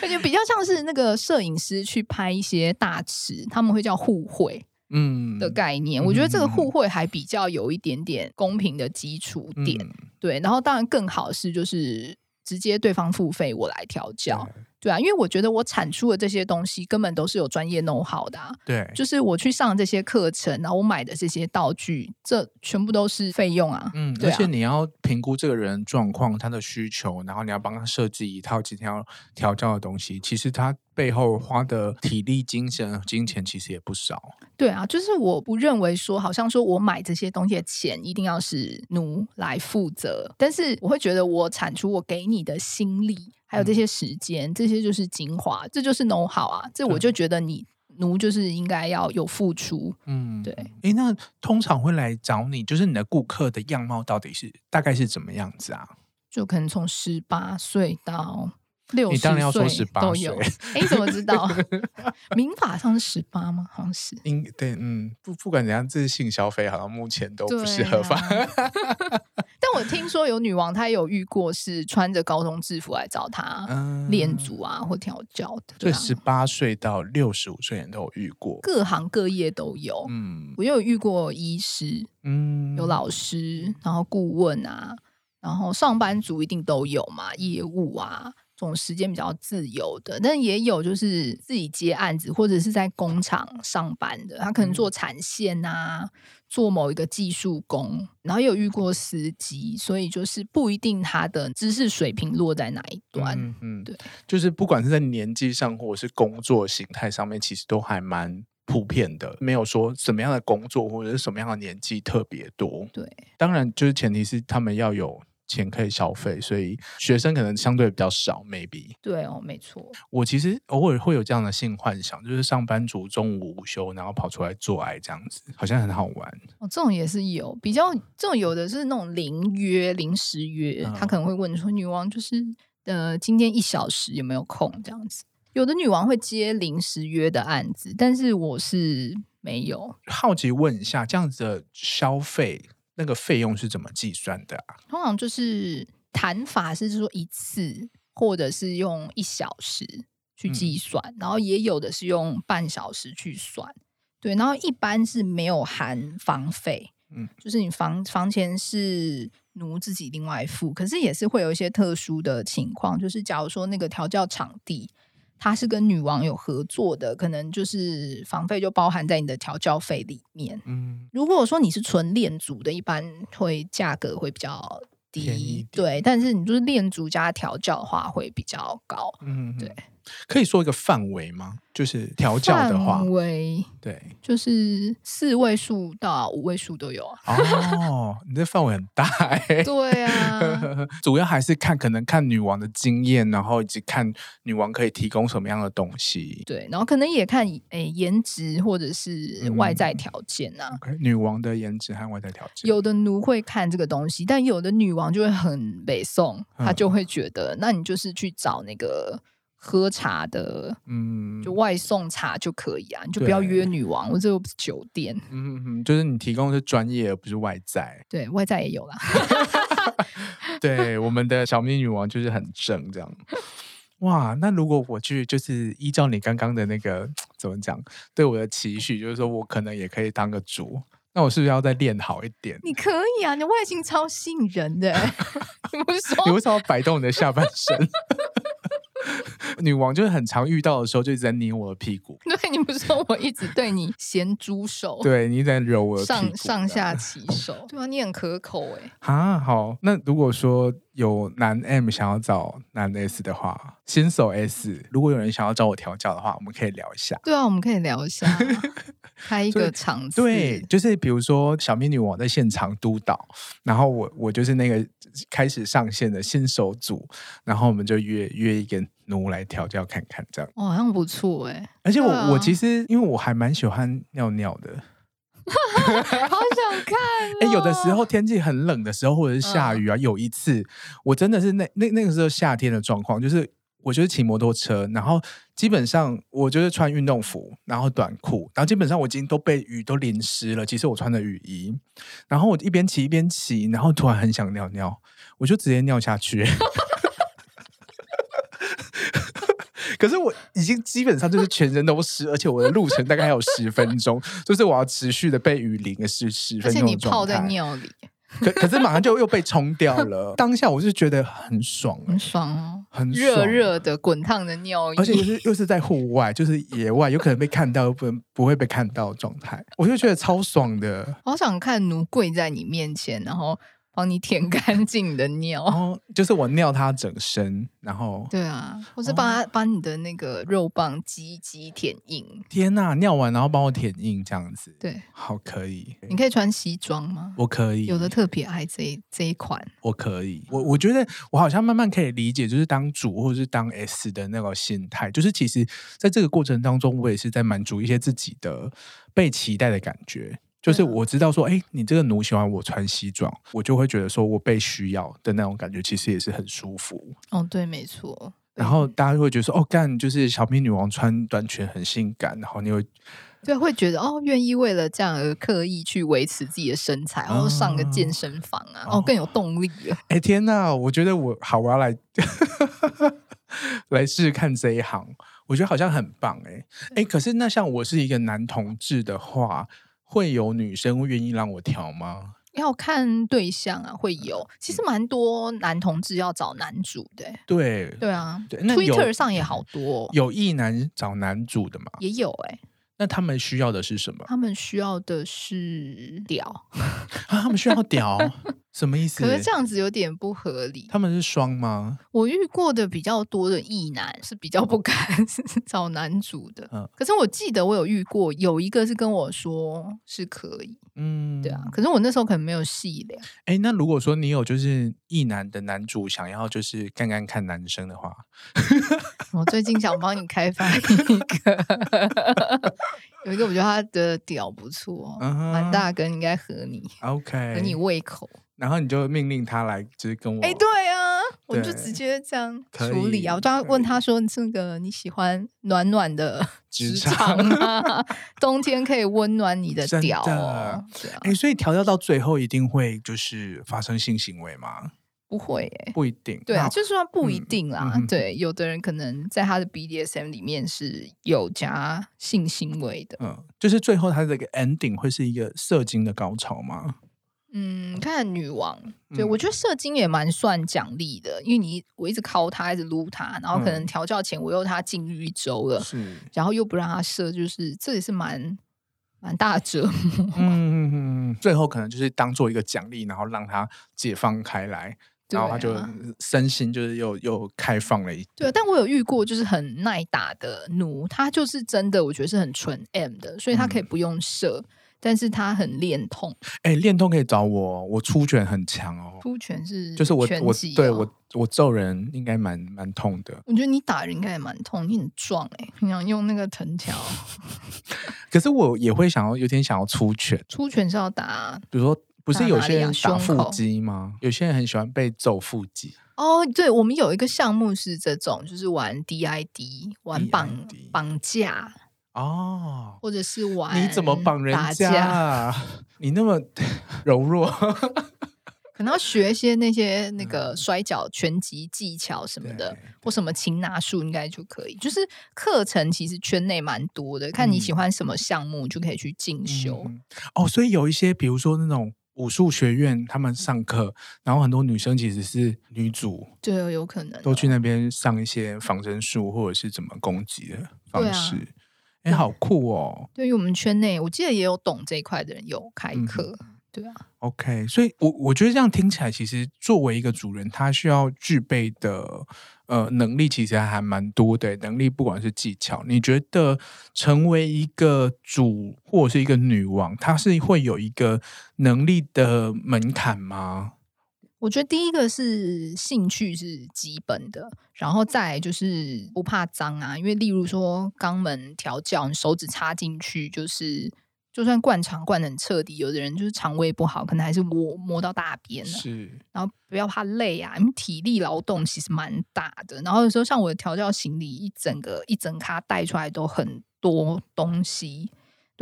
感觉比较像是那个摄影师去拍一些大池，他们会叫互惠，嗯的概念。我觉得这个互惠还比较有一点点公平的基础点，嗯、对。然后当然更好是就是直接对方付费，我来调教。对啊，因为我觉得我产出的这些东西根本都是有专业 know-how 的啊。对，就是我去上这些课程，然后我买的这些道具，这全部都是费用啊。嗯，而且你要评估这个人状况、他的需求，然后你要帮他设计一套今天要调教的东西，其实他背后花的体力、精神、金钱其实也不少。对啊，就是我不认为说，好像说我买这些东西的钱一定要是奴来负责，但是我会觉得我产出我给你的心力。还有这些时间，嗯、这些就是精华，这就是 know-how 啊！这我就觉得你奴就是应该要有付出，嗯，对。哎，那通常会来找你，就是你的顾客的样貌到底是大概是怎么样子啊？就可能从十八岁到。你当然要说十八岁。哎，你怎么知道？民法上是十八吗？好像是。应对，嗯，不不管怎样，这是性消费，好像目前都不是合法。啊、但我听说有女王，她有遇过是穿着高中制服来找她练足啊，或调教的。对，十八岁到六十五岁人都有遇过，各行各业都有。嗯，我有遇过医师，嗯，有老师，然后顾问啊，然后上班族一定都有嘛，业务啊。这种时间比较自由的，但也有就是自己接案子或者是在工厂上班的，他可能做产线啊，嗯、做某一个技术工，然后也有遇过司机，所以就是不一定他的知识水平落在哪一端。嗯，嗯对，就是不管是在年纪上或者是工作形态上面，其实都还蛮普遍的，没有说什么样的工作或者是什么样的年纪特别多。对，当然就是前提是他们要有。钱可以消费，所以学生可能相对比较少，maybe。对哦，没错。我其实偶尔会有这样的性幻想，就是上班族中午午休，然后跑出来做爱这样子，好像很好玩。哦，这种也是有，比较这种有的是那种零约、临时约，他可能会问说：“女王就是呃，今天一小时有没有空？”这样子。有的女王会接临时约的案子，但是我是没有。好奇问一下，这样子的消费。那个费用是怎么计算的啊？通常就是谈法是说一次，或者是用一小时去计算，嗯，然后也有的是用半小时去算。对，然后一般是没有含房费，嗯，就是你房房钱是奴自己另外付，可是也是会有一些特殊的情况，就是假如说那个调教场地。他是跟女王有合作的，可能就是房费就包含在你的调教费里面。嗯，如果说你是纯练足的，一般会价格会比较低，对。但是你就是练足加调教的话，会比较高。嗯，对。可以说一个范围吗？就是调教的话，范围对，就是四位数到五位数都有啊。哦，你这范围很大哎、欸。对啊，主要还是看可能看女王的经验，然后以及看女王可以提供什么样的东西。对，然后可能也看诶颜值或者是外在条件啊。嗯 okay, 女王的颜值和外在条件，有的奴会看这个东西，但有的女王就会很北宋，她就会觉得，嗯、那你就是去找那个。喝茶的，嗯，就外送茶就可以啊，你就不要约女王，我这又不是酒店。嗯嗯，就是你提供的是专业，而不是外在。对外在也有啦。对，我们的小咪女王就是很正这样。哇，那如果我去，就是依照你刚刚的那个 怎么讲，对我的期许，就是说我可能也可以当个主，那我是不是要再练好一点？你可以啊，你外形超吸引人的。你不是说你为什么要摆动你的下半身？女王就是很常遇到的时候，就一直在捏我的屁股。对，你不是说我一直对你咸猪手？对，你在揉我的上上下其手。对啊，你很可口哎。啊，好。那如果说有男 M 想要找男 S 的话，新手 S，如果有人想要找我调教的话，我们可以聊一下。对啊，我们可以聊一下，开一个场子。对，就是比如说小美女王在现场督导，然后我我就是那个开始上线的新手组，然后我们就约约一个。奴来调教看看，这样哦，好像不错哎。而且我、啊、我其实因为我还蛮喜欢尿尿的，好想看。哎、欸，有的时候天气很冷的时候，或者是下雨啊，嗯、有一次我真的是那那那个时候夏天的状况，就是我就是骑摩托车，然后基本上我就是穿运动服，然后短裤，然后基本上我已经都被雨都淋湿了。其实我穿的雨衣，然后我一边骑一边骑，然后突然很想尿尿，我就直接尿下去。可是我已经基本上就是全身都湿，而且我的路程大概还有十分钟，就是我要持续的被雨淋个十十分钟。而且你泡在尿里，可可是马上就又被冲掉了。当下我是觉得很爽，很爽哦，很热热的滚烫的尿液，而且又是又是在户外，就是野外，有可能被看到又不不会被看到的状态，我就觉得超爽的。好想看奴跪在你面前，然后。帮你舔干净你的尿，哦，就是我尿他整身，然后对啊，我是帮他把你的那个肉棒挤挤舔硬。天哪，尿完然后帮我舔硬这样子，对，好可以。你可以穿西装吗？我可以，有的特别爱这一这一款。我可以，我我觉得我好像慢慢可以理解，就是当主或者是当 S 的那个心态，就是其实在这个过程当中，我也是在满足一些自己的被期待的感觉。就是我知道说，哎、欸，你这个奴喜欢我穿西装，我就会觉得说我被需要的那种感觉，其实也是很舒服。哦，对，没错。然后大家就会觉得说，哦，干，就是小米女王穿短裙很性感，然后你会，对，会觉得哦，愿意为了这样而刻意去维持自己的身材，然后上个健身房啊，哦，哦，更有动力了。哎、欸，天哪，我觉得我好，我要来 来试试看这一行，我觉得好像很棒、欸，哎，哎，可是那像我是一个男同志的话。会有女生愿意让我调吗？要看对象啊，会有。其实蛮多男同志要找男主的。对对啊，对。那 Twitter 上也好多有意男找男主的嘛？也有哎、欸。那他们需要的是什么？他们需要的是屌 啊！他们需要屌，什么意思？可是这样子有点不合理。他们是双吗？我遇过的比较多的异男是比较不敢 找男主的。嗯，可是我记得我有遇过，有一个是跟我说是可以。嗯，对啊。可是我那时候可能没有细聊。哎、欸，那如果说你有就是异男的男主想要就是干干看男生的话，我最近想帮你开发一个。有一个我觉得他的屌不错，蛮、uh huh. 大根，应该合你，OK，合你胃口。然后你就命令他来，就是跟我。哎、欸，对啊，对我就直接这样处理啊。我刚刚问他说：“这个你喜欢暖暖的职场吗？冬天可以温暖你的屌、哦。的”哎、欸，所以调教到最后一定会就是发生性行为吗？不会不一定。对啊，就是说不一定啦。嗯、对，有的人可能在他的 BDSM 里面是有加性行为的。嗯，就是最后他这个 ending 会是一个射精的高潮吗？嗯，看女王，对、嗯、我觉得射精也蛮算奖励的，因为你我一直靠他，一直撸他，然后可能调教前我又他禁欲一周了，是，然后又不让他射，就是这也是蛮蛮大折磨。嗯嗯嗯，最后可能就是当做一个奖励，然后让他解放开来。然后他就身心就是又又开放了一点。对，但我有遇过就是很耐打的奴，他就是真的我觉得是很纯 M 的，所以他可以不用射。嗯但是他很练痛，哎、欸，练痛可以找我，我出拳很强哦。出拳是就是我我对我我揍人应该蛮蛮痛的。我觉得你打人应该也蛮痛，你很壮哎、欸，你想用那个藤条。可是我也会想要有点想要出拳，出拳是要打，比如说不是有些人打腹肌吗？有些人很喜欢被揍腹肌。哦，对，我们有一个项目是这种，就是玩 DID，玩绑绑架。哦，或者是玩你怎么绑人家啊？你那么 柔弱，可能要学一些那些那个摔跤、拳击技巧什么的，或什么擒拿术，应该就可以。就是课程其实圈内蛮多的，看你喜欢什么项目，就可以去进修。嗯。哦，所以有一些，比如说那种武术学院，他们上课，然后很多女生其实是女主，对，有可能都去那边上一些防身术，或者是怎么攻击的方式。哎、欸，好酷哦！对于我们圈内，我记得也有懂这一块的人有开课，嗯，对啊。OK，所以我我觉得这样听起来，其实作为一个主人，他需要具备的呃能力，其实还蛮多的能力，不管是技巧。你觉得成为一个主或者是一个女王，她是会有一个能力的门槛吗？我觉得第一个是兴趣是基本的，然后再就是不怕脏啊，因为例如说肛门调教，你手指插进去，就是就算灌肠灌得很彻底，有的人就是肠胃不好，可能还是摸摸到大便了。是，然后不要怕累啊，因为体力劳动其实蛮大的。然后有时候像我的调教行李，一整个一整卡带出来都很多东西。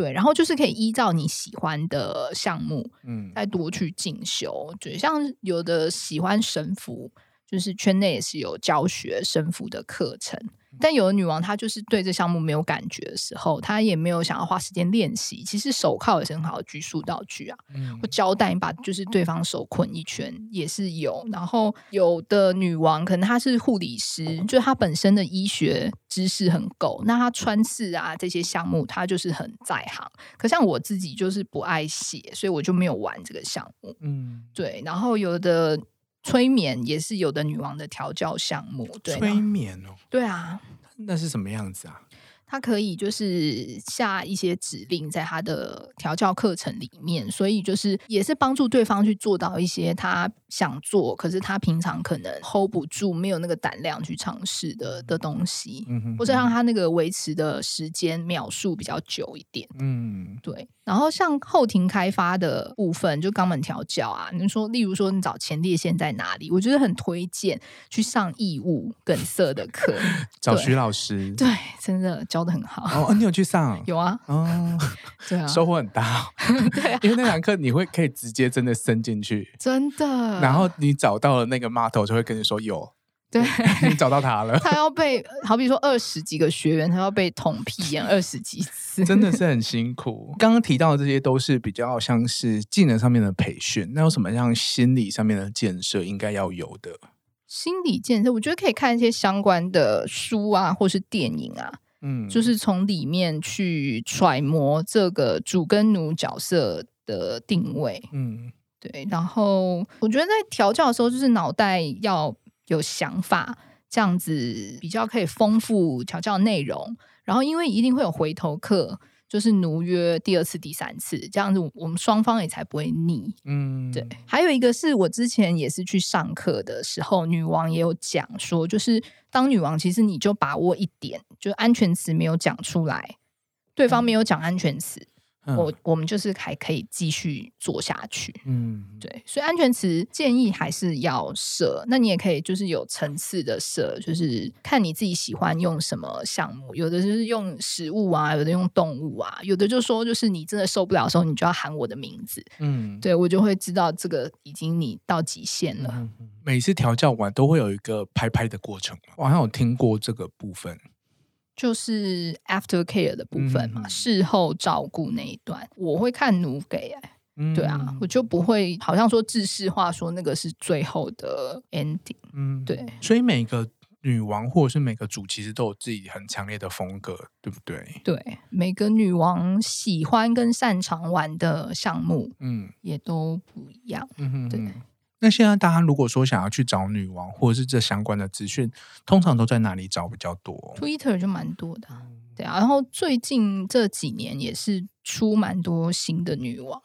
对，然后就是可以依照你喜欢的项目，嗯，再多去进修。就像有的喜欢绳缚，就是圈内也是有教学生服的课程。但有的女王她就是对这项目没有感觉的时候，她也没有想要花时间练习。其实手铐也是很好的拘束道具啊，嗯、或胶带把就是对方手捆一圈也是有。然后有的女王可能她是护理师，就她本身的医学知识很够，那她穿刺啊这些项目她就是很在行。可像我自己就是不爱写，所以我就没有玩这个项目。嗯，对。然后有的。催眠也是有的女王的调教项目，对。催眠哦，对啊，那是什么样子啊？他可以就是下一些指令在他的调教课程里面，所以就是也是帮助对方去做到一些他想做，可是他平常可能 hold 不住，没有那个胆量去尝试的的东西，嗯哼，或者让他那个维持的时间秒数比较久一点，嗯，对。然后像后庭开发的部分，就肛门调教啊，你说，例如说你找前列腺在哪里，我觉得很推荐去上异物梗塞的课，找徐老师，对，真的教的很好。哦，你有去上？有啊，哦，对啊，收获很大。对啊，因为那堂课你会可以直接真的伸进去，真的。然后你找到了那个 model，就会跟你说有。对，你找到他了。他要被好比说二十几个学员，他要被捅屁眼二十几次，真的是很辛苦。刚刚提到的这些都是比较像是技能上面的培训，那有什么像心理上面的建设应该要有的？心理建设，我觉得可以看一些相关的书啊，或是电影啊，嗯，就是从里面去揣摩这个主跟奴角色的定位，嗯，对。然后我觉得在调教的时候，就是脑袋要。有想法，这样子比较可以丰富调教内容。然后，因为一定会有回头客，就是奴约第二次、第三次，这样子我们双方也才不会腻。嗯，对。还有一个是我之前也是去上课的时候，女王也有讲说，就是当女王，其实你就把握一点，就安全词没有讲出来，对方没有讲安全词。我我们就是还可以继续做下去，嗯，对，所以安全词建议还是要设。那你也可以就是有层次的设，就是看你自己喜欢用什么项目。有的就是用食物啊，有的用动物啊，有的就说就是你真的受不了的时候，你就要喊我的名字，嗯，对，我就会知道这个已经你到极限了。嗯，每次调教完都会有一个拍拍的过程，我好像有听过这个部分。就是 after care 的部分嘛，嗯、事后照顾那一段，我会看奴给、欸，嗯、对啊，我就不会好像说制式化说那个是最后的 ending，嗯，对。所以每个女王或者是每个主其实都有自己很强烈的风格，对不对？对，每个女王喜欢跟擅长玩的项目，嗯，也都不一样，嗯哼，对。那现在大家如果说想要去找女王或者是这相关的资讯，通常都在哪里找比较多？Twitter 就蛮多的，对啊。然后最近这几年也是出蛮多新的女王。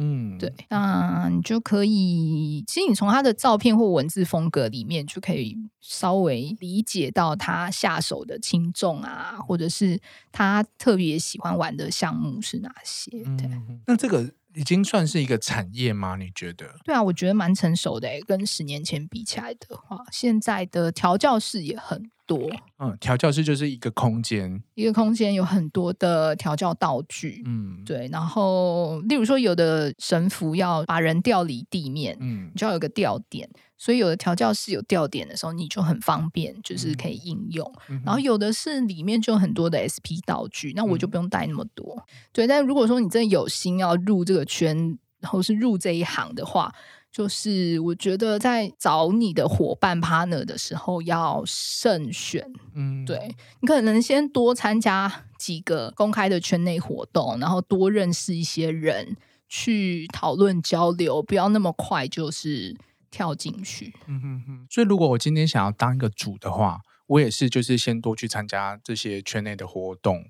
嗯，对，那你就可以，其实你从他的照片或文字风格里面就可以稍微理解到他下手的轻重啊，或者是他特别喜欢玩的项目是哪些。对，嗯，那这个已经算是一个产业吗？你觉得？对啊，我觉得蛮成熟的，跟十年前比起来的话，现在的调教室也很多，嗯，调教室就是一个空间，一个空间有很多的调教道具，嗯，对。然后，例如说，有的神符要把人吊离地面，嗯，你就要有个吊点，所以有的调教室有吊点的时候，你就很方便，就是可以应用。嗯、然后，有的是里面就有很多的 SP 道具，那我就不用带那么多，嗯、对。但如果说你真的有心要入这个圈，然后是入这一行的话。就是我觉得在找你的伙伴 partner 的时候要慎选，嗯，对，你可能先多参加几个公开的圈内活动，然后多认识一些人，去讨论交流，不要那么快就是跳进去。嗯哼哼。所以如果我今天想要当一个主的话。我也是，就是先多去参加这些圈内的活动，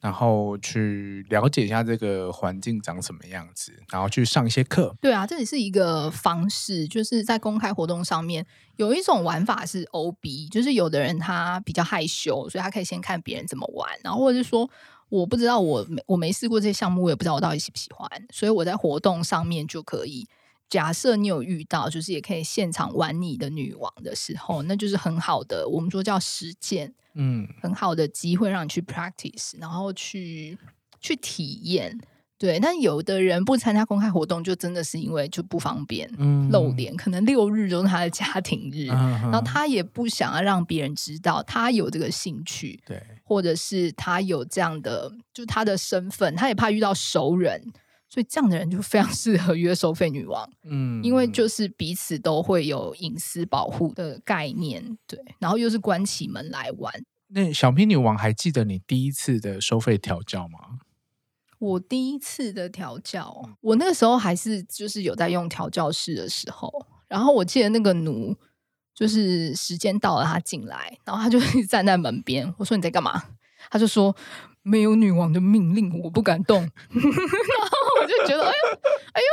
然后去了解一下这个环境长什么样子，然后去上一些课。对啊，这也是一个方式，就是在公开活动上面有一种玩法是 OB，就是有的人他比较害羞，所以他可以先看别人怎么玩，然后或者是说我不知道我没我没试过这些项目，我也不知道我到底喜不喜欢，所以我在活动上面就可以。假设你有遇到，就是也可以现场玩你的女王的时候，那就是很好的，我们说叫实践，嗯，很好的机会让你去 practice，然后去去体验。对，但有的人不参加公开活动，就真的是因为就不方便露脸，嗯、可能六日都是他的家庭日，嗯、然后他也不想要让别人知道他有这个兴趣，对，或者是他有这样的，就他的身份，他也怕遇到熟人。所以这样的人就非常适合约收费女王，嗯，因为就是彼此都会有隐私保护的概念，对，然后又是关起门来玩。那小 P 女王还记得你第一次的收费调教吗？我第一次的调教，我那个时候还是就是有在用调教室的时候，然后我记得那个奴就是时间到了，他进来，然后他就 站在门边，我说你在干嘛？他就说。没有女王的命令，我不敢动。然后我就觉得，哎呦，哎呦，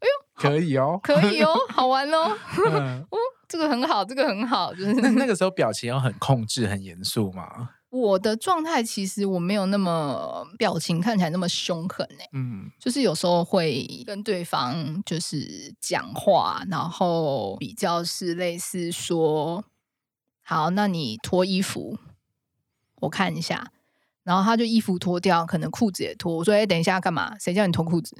哎呦，可以哦，可以哦，好玩哦。嗯、哦，这个很好，这个很好。就是 那那个时候表情要很控制、很严肃嘛。我的状态其实我没有那么表情看起来那么凶狠呢。嗯，就是有时候会跟对方就是讲话，然后比较是类似说，好，那你脱衣服，我看一下。然后他就衣服脱掉，可能裤子也脱。我说：“哎，等一下干嘛？谁叫你脱裤子？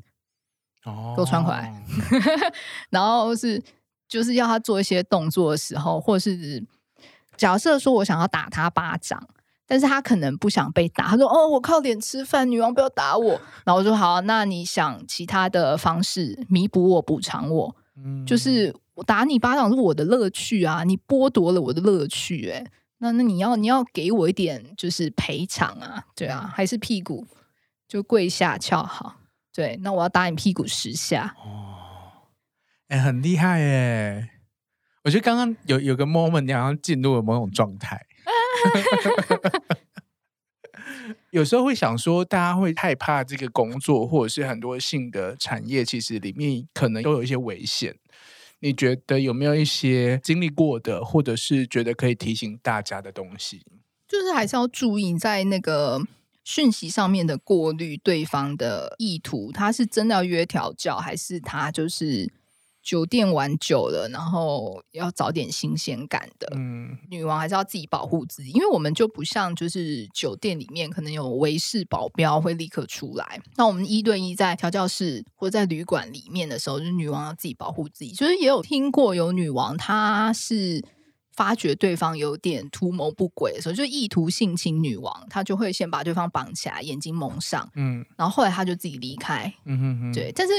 哦，给我穿回来。”然后是就是要他做一些动作的时候，或者是假设说我想要打他巴掌，但是他可能不想被打。他说：“哦，我靠脸吃饭，女王不要打我。”然后我说：“好，那你想其他的方式弥补我、补偿我？嗯，就是我打你巴掌是我的乐趣啊，你剥夺了我的乐趣，哎。”那那你要你要给我一点就是赔偿啊，对啊，还是屁股就跪下翘好，对，那我要打你屁股十下哦，哎、很厉害耶！我觉得刚刚有有个 moment，你好像进入了某种状态。有时候会想说，大家会害怕这个工作，或者是很多性的产业，其实里面可能都有一些危险。你觉得有没有一些经历过的，或者是觉得可以提醒大家的东西？就是还是要注意在那个讯息上面的过滤，对方的意图，他是真的要约调教，还是他就是？酒店玩久了，然后要找点新鲜感的。嗯，女王还是要自己保护自己，因为我们就不像就是酒店里面可能有维士保镖会立刻出来。那我们一对一在调教室或者在旅馆里面的时候，就是女王要自己保护自己。就是也有听过有女王，她是发觉对方有点图谋不轨的时候，就意图性侵女王，她就会先把对方绑起来，眼睛蒙上，嗯，然后后来她就自己离开。嗯哼哼，对，但是。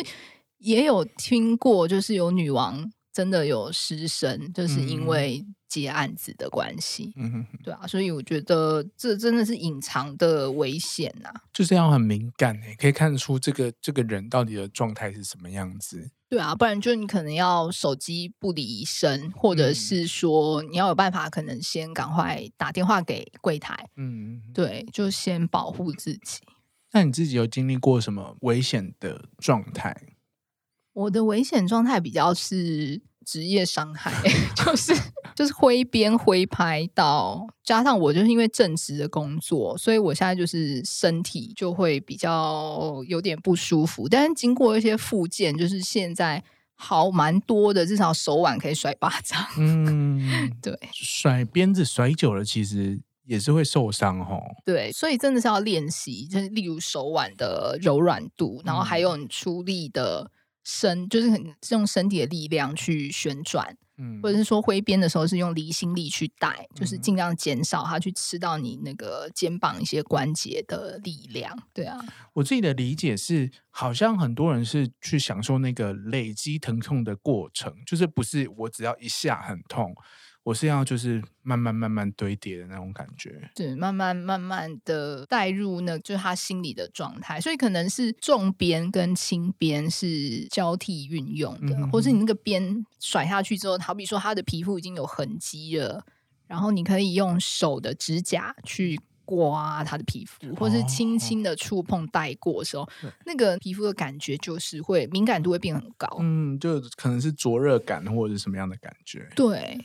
也有听过，就是有女王真的有失身，就是因为接案子的关系。嗯哼，对啊，所以我觉得这真的是隐藏的危险呐、啊，就是要很敏感诶，可以看出这个这个人到底的状态是什么样子。对啊，不然就你可能要手机不离身，或者是说你要有办法，可能先赶快打电话给柜台。嗯，对，就先保护自己。那你自己有经历过什么危险的状态？我的危险状态比较是职业伤害，就是就是挥鞭挥拍到，加上我就是因为正职的工作，所以我现在就是身体就会比较有点不舒服。但是经过一些复健，就是现在好蛮多的，至少手腕可以甩巴掌。嗯，对，甩鞭子甩久了，其实也是会受伤哦。对，所以真的是要练习，就是例如手腕的柔软度，然后还有你出力的。身就是很用身体的力量去旋转，嗯，或者是说挥鞭的时候是用离心力去带，嗯，就是尽量减少它去吃到你那个肩膀一些关节的力量。对啊，我自己的理解是，好像很多人是去享受那个累积疼痛的过程，就是不是我只要一下很痛。我是要就是慢慢慢慢堆叠的那种感觉，对，慢慢慢慢的带入那，就是他心里的状态，所以可能是重边跟轻边是交替运用的，嗯、哼哼或是你那个边甩下去之后，好比说他的皮肤已经有痕迹了，然后你可以用手的指甲去刮他的皮肤，或是轻轻的触碰带过的时候，哦、那个皮肤的感觉就是会敏感度会变很高，嗯，就可能是灼热感或者是什么样的感觉，对。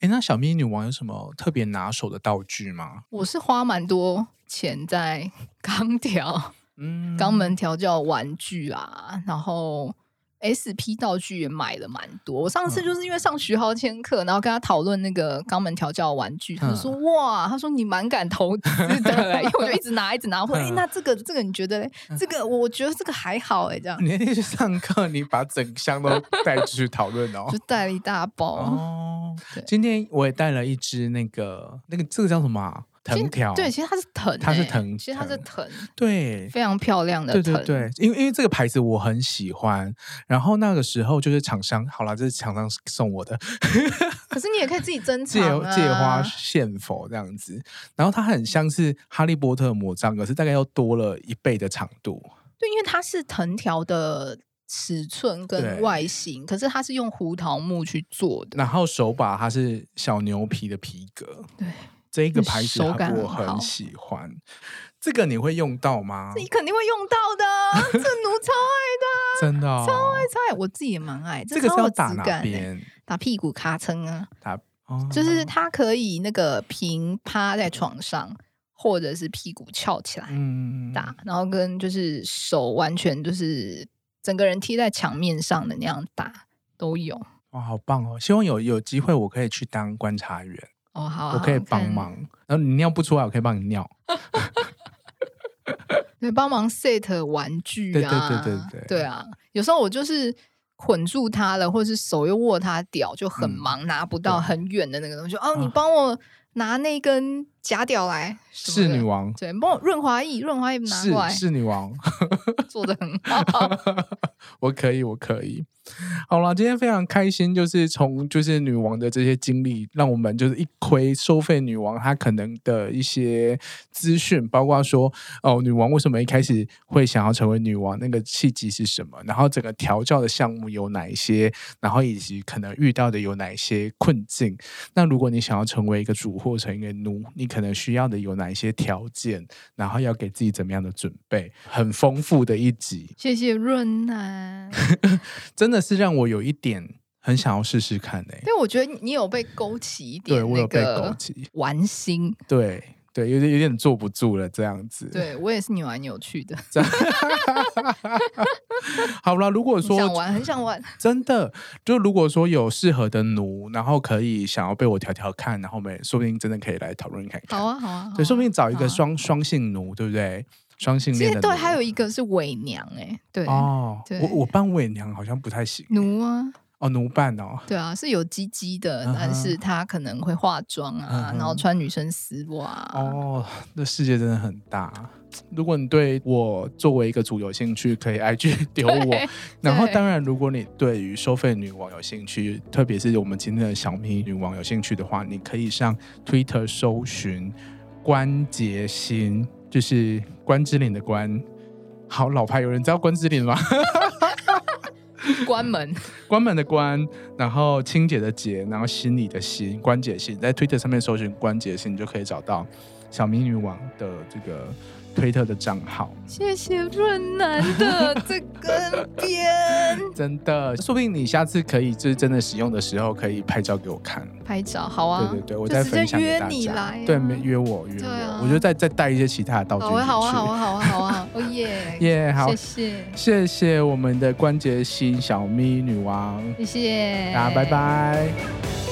哎，那小咪女王有什么特别拿手的道具吗？我是花蛮多钱在 钢条、嗯，肛门调教玩具啊，然后 SP 道具也买了蛮多。我上次就是因为上徐浩谦课，然后跟他讨论那个肛门调教玩具，他就说：“哇，他说你蛮敢投资的。”因为我就一直拿，一直拿。我说：“哎，那这个这个你觉得嘞？这个我觉得这个还好哎，这样。”你那天去上课，你把整箱都带出去讨论哦，就带了一大包。哦今天我也带了一只那个那个这个叫什么、啊、藤条？对，其实它是藤、欸，它是藤，其实它是藤，对，非常漂亮的藤。对对对，因为因为这个牌子我很喜欢。然后那个时候就是厂商，好了，这是厂商送我的。可是你也可以自己珍 藏啊，借借花献佛这样子。然后它很像是哈利波特魔杖，可是大概又多了一倍的长度。对，因为它是藤条的。尺寸跟外形，可是它是用胡桃木去做的，然后手把它是小牛皮的皮革，对，这一个牌子我很喜欢。这个你会用到吗？你肯定会用到的，这奴超爱的，真的、哦、超爱超爱，我自己也蛮爱。这个是要打哪边？打屁股咔蹭啊，打，哦、就是它可以那个平趴在床上，或者是屁股翘起来，嗯，打，然后跟就是手完全就是。整个人贴在墙面上的那样打都有哇，好棒哦！希望有有机会我可以去当观察员哦，好，我可以帮忙。然后你尿不出来，我可以帮你尿。对，帮忙 set 玩具啊，对对对对对，对啊。有时候我就是捆住他了，或者是手又握他屌，就很忙，拿不到很远的那个东西。哦，你帮我。拿那根假屌来，是女王，对，帮我润滑液，润滑液拿过是女王，做的很好，我可以，我可以。好了，今天非常开心，就是从就是女王的这些经历，让我们就是一窥收费女王她可能的一些资讯，包括说哦，女王为什么一开始会想要成为女王，那个契机是什么，然后整个调教的项目有哪一些，然后以及可能遇到的有哪一些困境。那如果你想要成为一个主或成一个奴，你可能需要的有哪一些条件，然后要给自己怎么样的准备，很丰富的一集。谢谢润南，真的。是让我有一点很想要试试看呢、欸，因为我觉得你有被勾起一点，对我有被勾起玩心，对对，有点有点坐不住了这样子。对我也是扭来扭去的。好了，如果说想玩，很想玩，真的，就如果说有适合的奴，然后可以想要被我调调看，然后我们说不定真的可以来讨论看看。好啊，好啊，对，说不定找一个双双、啊、性奴，对不对？双性恋的对，还有一个是伪娘哎、欸，对哦，对我我扮伪娘好像不太行奴啊哦，奴扮哦，对啊，是有鸡鸡的，嗯但是他可能会化妆啊，嗯然后穿女生丝袜。哦，那世界真的很大。如果你对我作为一个主有兴趣，可以 IG 丢我。然后，当然，如果你对于收费女王有兴趣，特别是我们今天的小咪女王有兴趣的话，你可以上 Twitter 搜寻关节心，就是关之琳的关。好老牌，有人知道关之琳吗？关门，关门的关，然后清洁的洁，然后心里的心，关节心，在 Twitter 上面搜寻关节心，你就可以找到小迷女王的这个。推特的账号，谢谢润男的这个边，真的，说不定你下次可以就是真的使用的时候，可以拍照给我看。拍照好啊，对对对，我再分享给大家。约你来、啊，对，没约我约我，啊、我就再再带一些其他的道具。好啊好啊好啊好啊好啊，哦耶。耶，好，谢谢。谢谢我们的关节心小咪女王，谢谢，大家拜拜。